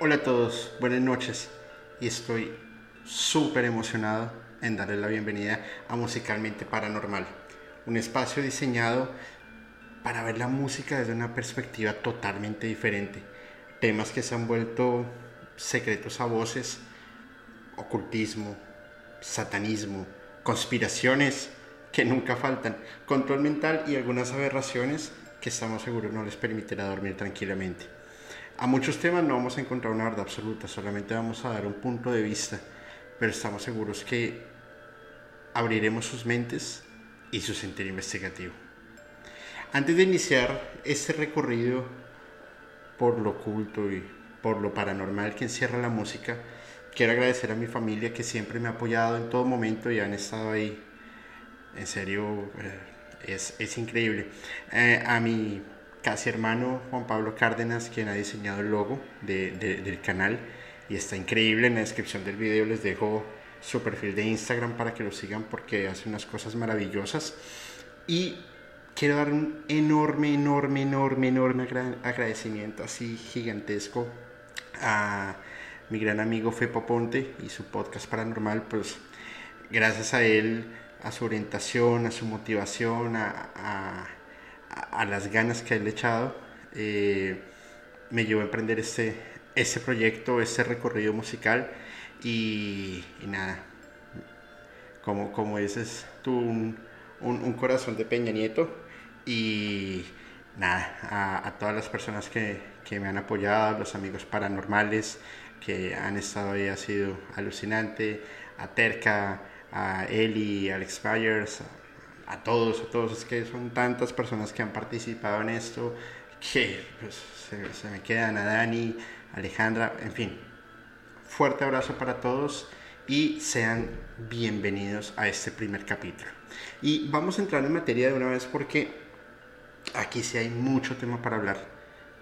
Hola a todos, buenas noches y estoy súper emocionado en darle la bienvenida a Musicalmente Paranormal, un espacio diseñado para ver la música desde una perspectiva totalmente diferente, temas que se han vuelto secretos a voces, ocultismo, satanismo, conspiraciones que nunca faltan, control mental y algunas aberraciones que estamos seguros no les permitirá dormir tranquilamente. A muchos temas no vamos a encontrar una verdad absoluta, solamente vamos a dar un punto de vista, pero estamos seguros que abriremos sus mentes y su sentido investigativo. Antes de iniciar este recorrido por lo oculto y por lo paranormal que encierra la música, quiero agradecer a mi familia que siempre me ha apoyado en todo momento y han estado ahí. En serio, eh, es, es increíble. Eh, a mi casi hermano Juan Pablo Cárdenas, quien ha diseñado el logo del canal y está increíble. En la descripción del video les dejo su perfil de Instagram para que lo sigan porque hace unas cosas maravillosas. Y quiero dar un enorme, enorme, enorme, enorme agradecimiento así gigantesco a mi gran amigo Fepo Ponte y su podcast paranormal, pues gracias a él, a su orientación, a su motivación, a, las ganas que le echado, eh, me llevó a emprender este, este proyecto, este recorrido musical. Y, nada, como, como dices tú, un, un, corazón de Peña Nieto. Y nada, a, a todas las personas que, que, me han apoyado, los amigos paranormales que han estado ahí, ha sido alucinante, a Terca, a Eli, a Alex Byers, a todos, a todos, es que son tantas personas que han participado en esto que pues, se, me quedan a Dani, Alejandra, en fin. Fuerte abrazo para todos y sean bienvenidos a este primer capítulo. Y vamos a entrar en materia de una vez porque aquí sí hay mucho tema para hablar.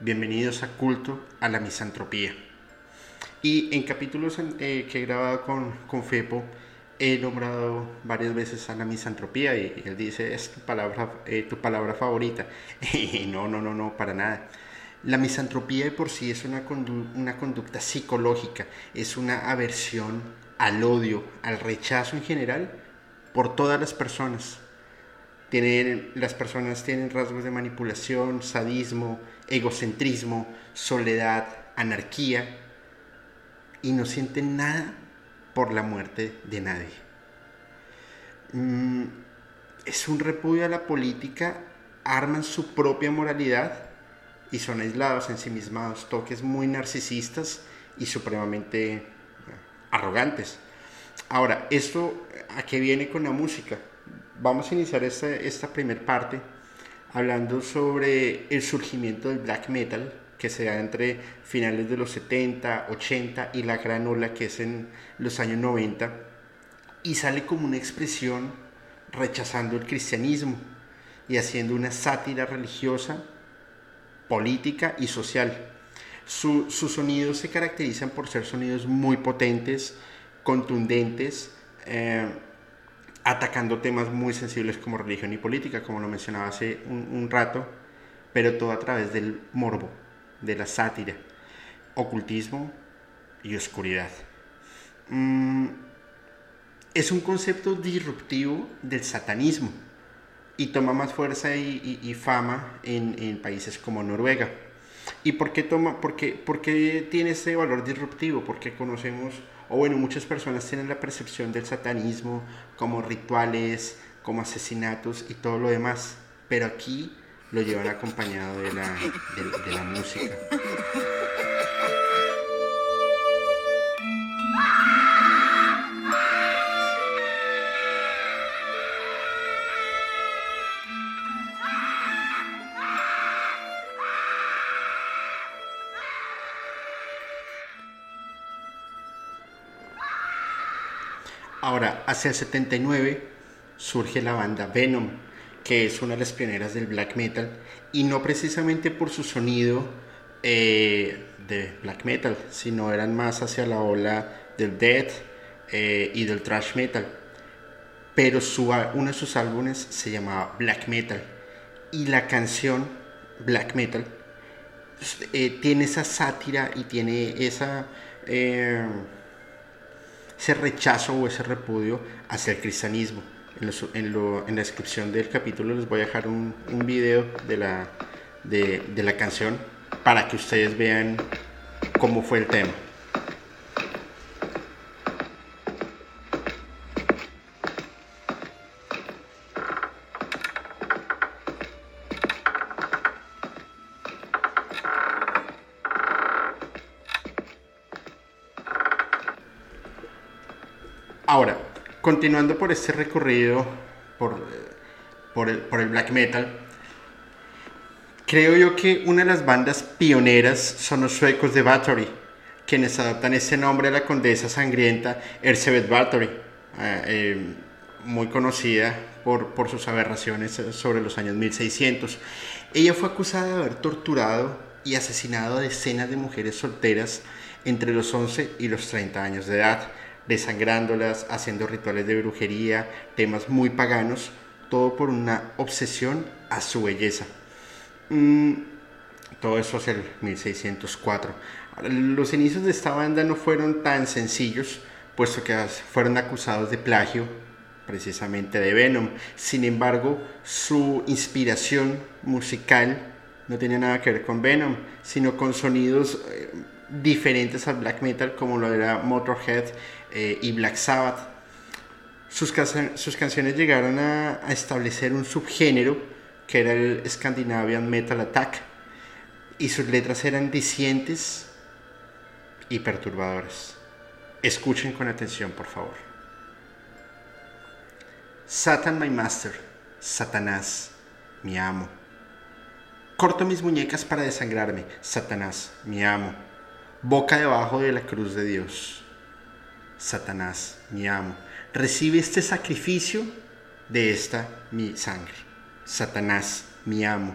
Bienvenidos a Culto a la Misantropía. Y en capítulos eh, que he grabado con, con Fepo, he nombrado varias veces a la misantropía y, él dice, es tu palabra, eh, tu palabra favorita. Y no, no, no, no, para nada. La misantropía de por sí es una, una conducta psicológica, es una aversión al odio, al rechazo en general por todas las personas. Tienen, las personas tienen rasgos de manipulación, sadismo, egocentrismo, soledad, anarquía y no sienten nada por la muerte de nadie. Mm, es un repudio a la política, arman su propia moralidad y son aislados, ensimismados, toques muy narcisistas y supremamente eh, arrogantes. Ahora, ¿esto a qué viene con la música? Vamos a iniciar esta, esta primera parte hablando sobre el surgimiento del black metal, que se da entre finales de los 70, 80 y la gran ola que es en los años 90, y sale como una expresión rechazando el cristianismo y haciendo una sátira religiosa, política y social. sus sonidos se caracterizan por ser sonidos muy potentes, contundentes, eh, atacando temas muy sensibles como religión y política, como lo mencionaba hace un, rato, pero todo a través del morbo, de la sátira, ocultismo y oscuridad. Mm, es un concepto disruptivo del satanismo y toma más fuerza y, fama en, países como Noruega. ¿Y por qué, toma, por, qué, por qué tiene ese valor disruptivo? Porque conocemos o bueno, muchas personas tienen la percepción del satanismo como rituales, como asesinatos y todo lo demás, pero aquí lo llevan acompañado de la, de la música. Ahora, hacia el 79 surge la banda Venom, que es una de las pioneras del black metal, y no precisamente por su sonido eh, de black metal, sino eran más hacia la ola del death eh, y del thrash metal. Pero su, uno de sus álbumes se llamaba Black Metal, y la canción Black Metal eh, tiene esa sátira y tiene esa ese rechazo o ese repudio hacia el cristianismo. En, la descripción del capítulo les voy a dejar un, un video de la, de la canción para que ustedes vean cómo fue el tema. Continuando por este recorrido por, por, el, por el black metal, creo yo que una de las bandas pioneras son los suecos de Bathory, quienes adaptan ese nombre a la condesa sangrienta Erzsébet Bathory, eh, eh, muy conocida por, por, sus aberraciones sobre los años 1600. Ella fue acusada de haber torturado y asesinado a decenas de mujeres solteras entre los 11 y los 30 años de edad desangrándolas, haciendo rituales de brujería, temas muy paganos, todo por una obsesión a su belleza. Mm, todo eso hacia el 1604. Los inicios de esta banda no fueron tan sencillos, puesto que fueron acusados de plagio precisamente de Venom. Sin embargo, su inspiración musical no tenía nada que ver con Venom, sino con sonidos eh, diferentes al black metal como lo era Motorhead eh, y Black Sabbath. Sus, canciones llegaron a, establecer un subgénero que era el Scandinavian Metal Attack y sus letras eran dicientes y perturbadoras. Escuchen con atención, por favor. Satan, my master, Satanás, mi amo. Corto mis muñecas para desangrarme, Satanás, mi amo. Boca debajo de la cruz de Dios. Satanás, mi amo, recibe este sacrificio de esta mi sangre. Satanás, mi amo,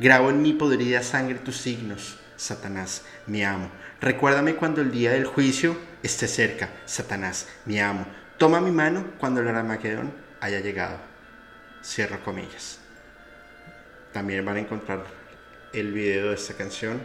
grabo en mi podrida sangre tus signos. Satanás, mi amo. Recuérdame cuando el día del juicio esté cerca. Satanás, mi amo. Toma mi mano cuando el Armagedón haya llegado. Cierro comillas. También van a encontrar el video de esta canción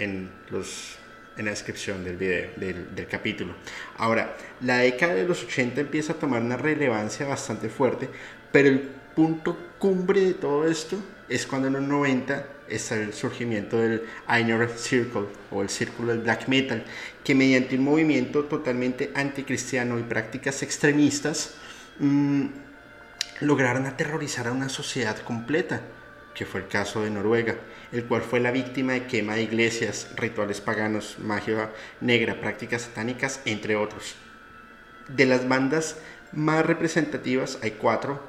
en los en la descripción del video, del, capítulo. Ahora, la década de los 80 empieza a tomar una relevancia bastante fuerte, pero el punto cumbre de todo esto es cuando en los 90 está el surgimiento del Inner Circle o el círculo del black metal, que mediante un movimiento totalmente anticristiano y prácticas extremistas mm, lograron aterrorizar a una sociedad completa que fue el caso de Noruega, el cual fue la víctima de quema de iglesias, rituales paganos, magia negra, prácticas satánicas, entre otros. De las bandas más representativas hay cuatro,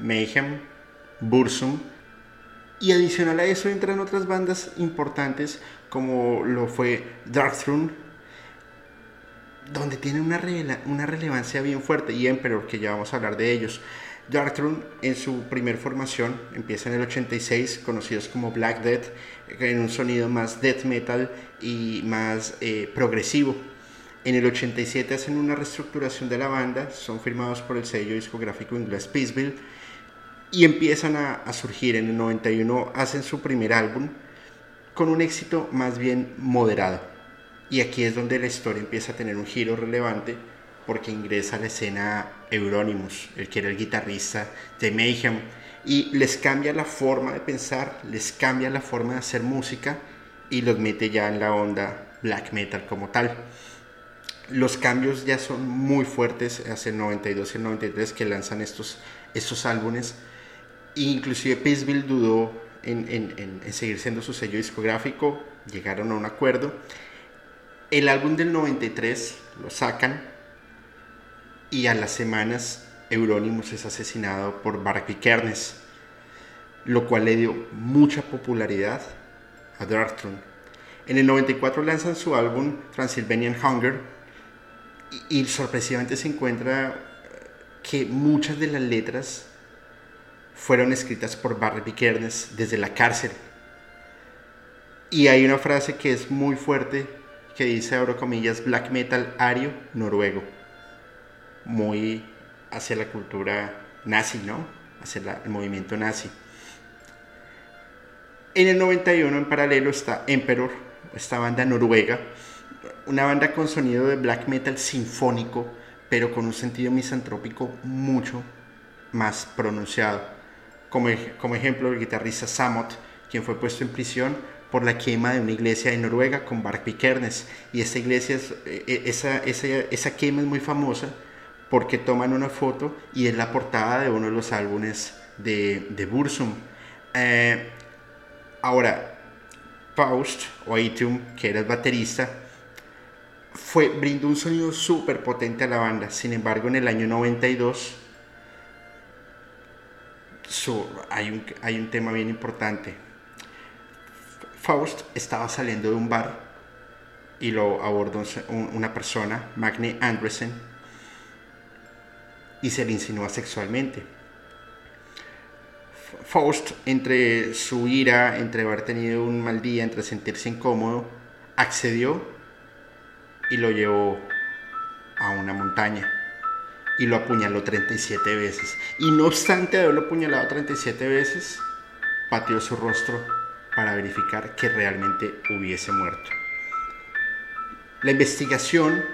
Mayhem, Bursum, y adicional a eso entran otras bandas importantes como lo fue Darkthrone, donde tiene una, una relevancia bien fuerte, y Emperor, que ya vamos a hablar de ellos. Darkthrone en su primer formación empieza en el 86, conocidos como Black Death, en un sonido más death metal y más eh, progresivo. En el 87 hacen una reestructuración de la banda, son firmados por el sello discográfico inglés Peaceville y empiezan a surgir. En el 91 hacen su primer álbum con un éxito más bien moderado. Y aquí es donde la historia empieza a tener un giro relevante porque ingresa a la escena Euronymous, el que era el guitarrista de Mayhem, y les cambia la forma de pensar, les cambia la forma de hacer música y los mete ya en la onda black metal como tal. Los cambios ya son muy fuertes hacia el 92 y el 93 que lanzan estos, estos álbumes. Inclusive Peaceville dudó en, en, en seguir siendo su sello discográfico, llegaron a un acuerdo. El álbum del 93 lo sacan y a las semanas Euronymous es asesinado por Barbie Kernes, lo cual le dio mucha popularidad a Darkthrone. En el 94 lanzan su álbum Transylvanian Hunger y, sorpresivamente se encuentra que muchas de las letras fueron escritas por Barbie Kernes desde la cárcel. Y hay una frase que es muy fuerte que dice, abro comillas, black metal ario noruego muy hacia la cultura nazi, ¿no? Hacia el movimiento nazi. En el 91 en paralelo está Emperor, esta banda noruega, una banda con sonido de black metal sinfónico, pero con un sentido misantrópico mucho más pronunciado. Como, como ejemplo, el guitarrista Samot, quien fue puesto en prisión por la quema de una iglesia en Noruega con Barbie Kernes. Y esta iglesia, e, e, esa, esa, esa quema es muy famosa porque toman una foto y es la portada de uno de los álbumes de, de Bursum. Eh, ahora, Faust o Aetium, que era el baterista, fue, brindó un sonido súper potente a la banda. Sin embargo, en el año 92 hay, un, hay un tema bien importante. Faust estaba saliendo de un bar y lo abordó una persona, Magne Andresen, y se le insinúa sexualmente. Faust, entre su ira, entre haber tenido un mal día, entre sentirse incómodo, accedió y lo llevó a una montaña y lo apuñaló 37 veces. Y no obstante haberlo apuñalado 37 veces, pateó su rostro para verificar que realmente hubiese muerto. La investigación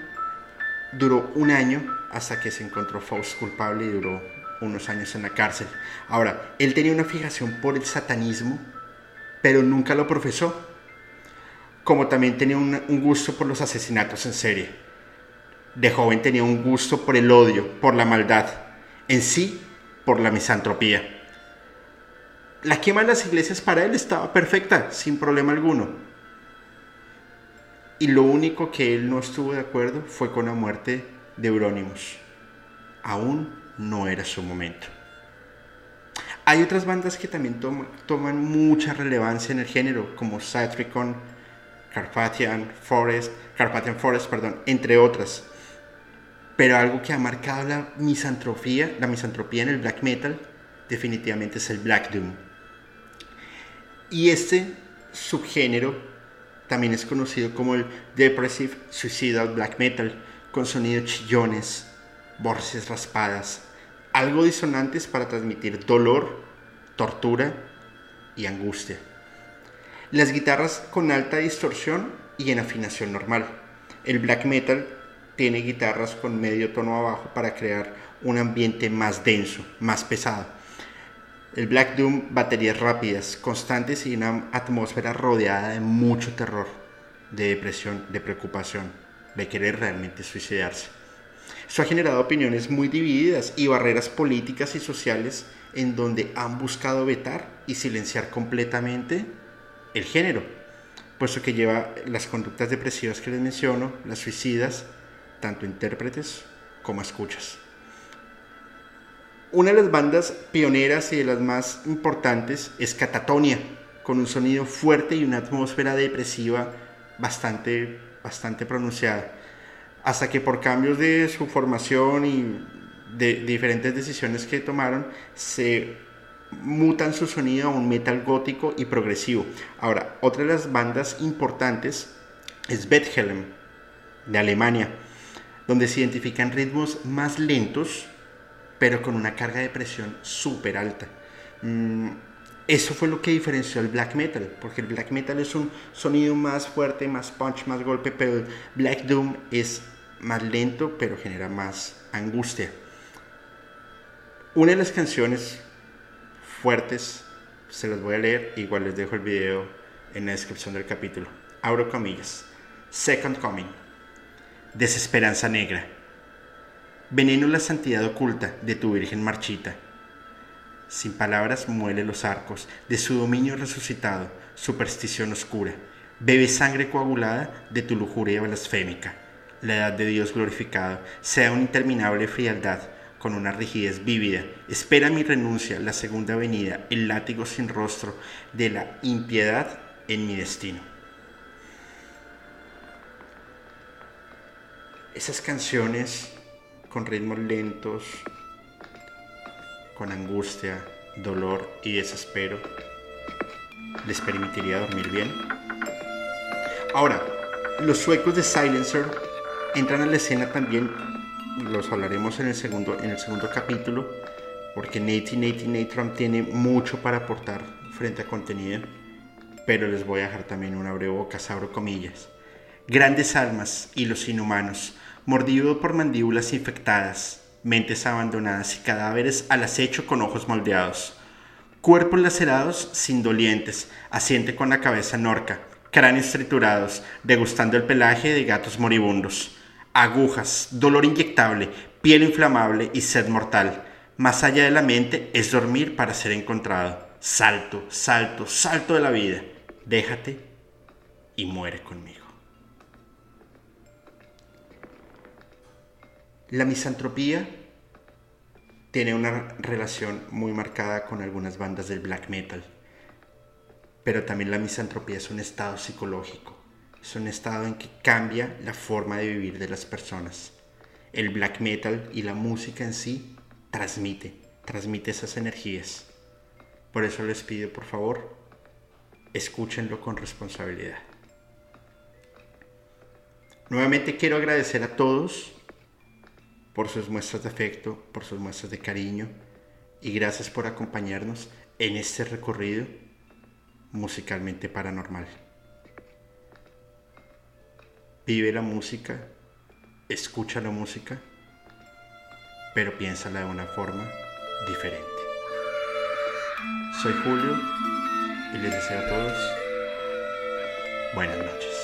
duró un año hasta que se encontró Faust culpable y duró unos años en la cárcel. Ahora, él tenía una fijación por el satanismo, pero nunca lo profesó, como también tenía un, gusto por los asesinatos en serie. De joven tenía un gusto por el odio, por la maldad, en sí, por la misantropía. La quema de las iglesias para él estaba perfecta, sin problema alguno. Y lo único que él no estuvo de acuerdo fue con la muerte de Euronymous. Aún no era su momento. Hay otras bandas que también toman mucha relevancia en el género, como Satricon, Carpathian Forest, Carpathian Forest, perdón, entre otras. Pero algo que ha marcado la misantropía, la misantropía en el black metal, definitivamente es el Black Doom. Y este subgénero también es conocido como el Depressive Suicidal Black Metal, con sonidos chillones, voces raspadas, algo disonantes para transmitir dolor, tortura y angustia. Las guitarras con alta distorsión y en afinación normal. El black metal tiene guitarras con medio tono abajo para crear un ambiente más denso, más pesado. El Black Doom, baterías rápidas, constantes y una atmósfera rodeada de mucho terror, de depresión, de preocupación de querer realmente suicidarse. Esto ha generado opiniones muy divididas y barreras políticas y sociales en donde han buscado vetar y silenciar completamente el género, puesto que lleva las conductas depresivas que les menciono, las suicidas, tanto intérpretes como escuchas. Una de las bandas pioneras y de las más importantes es Catatonia, con un sonido fuerte y una atmósfera depresiva bastante, bastante pronunciada. Hasta que por cambios de su formación y de diferentes decisiones que tomaron, se mutan su sonido a un metal gótico y progresivo. Ahora, otra de las bandas importantes es Bethlehem, de Alemania, donde se identifican ritmos más lentos, pero con una carga de presión súper alta. Mm, eso fue lo que diferenció el black metal, porque el black metal es un sonido más fuerte, más punch, más golpe, pero el black doom es más lento, pero genera más angustia. Una de las canciones fuertes se las voy a leer, igual les dejo el video en la descripción del capítulo. Abro comillas. Second Coming. Desesperanza negra. Veneno la santidad oculta de tu Virgen marchita. Sin palabras muele los arcos de su dominio resucitado, superstición oscura. Bebe sangre coagulada de tu lujuria blasfémica. La edad de Dios glorificado sea una interminable frialdad con una rigidez vívida. Espera mi renuncia, la segunda venida, el látigo sin rostro de la impiedad en mi destino. Esas canciones con ritmos lentos, con angustia, dolor y desespero, les permitiría dormir bien. Ahora, los suecos de Silencer entran a la escena también los hablaremos en el segundo, en el segundo capítulo, porque Nate y Nate y Nate Trump tiene mucho para aportar frente a contenido, pero les voy a dejar también una breve boca, abro comillas. Grandes almas y los inhumanos, mordidos por mandíbulas infectadas, mentes abandonadas y cadáveres al acecho con ojos moldeados. Cuerpos lacerados sin dolientes, asiente con la cabeza norca, cráneos triturados, degustando el pelaje de gatos moribundos agujas, dolor inyectable, piel inflamable y sed mortal. Más allá de la mente es dormir para ser encontrado. Salto, salto, salto de la vida. Déjate y muere conmigo. La misantropía tiene una relación muy marcada con algunas bandas del black metal, pero también la misantropía es un estado psicológico es un estado en que cambia la forma de vivir de las personas. El black metal y la música en sí transmite, transmite esas energías. Por eso les pido, por favor, escúchenlo con responsabilidad. Nuevamente quiero agradecer a todos por sus muestras de afecto, por sus muestras de cariño y gracias por acompañarnos en este recorrido musicalmente paranormal. Vive la música, escucha la música, pero piénsala de una forma diferente. Soy Julio y les deseo a todos buenas noches.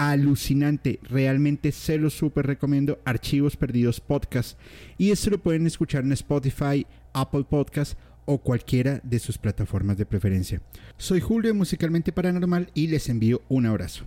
alucinante. Realmente se los súper recomiendo. Archivos Perdidos Podcast. Y esto lo pueden escuchar en Spotify, Apple Podcast o cualquiera de sus plataformas de preferencia. Soy Julio de Musicalmente Paranormal y les envío un abrazo.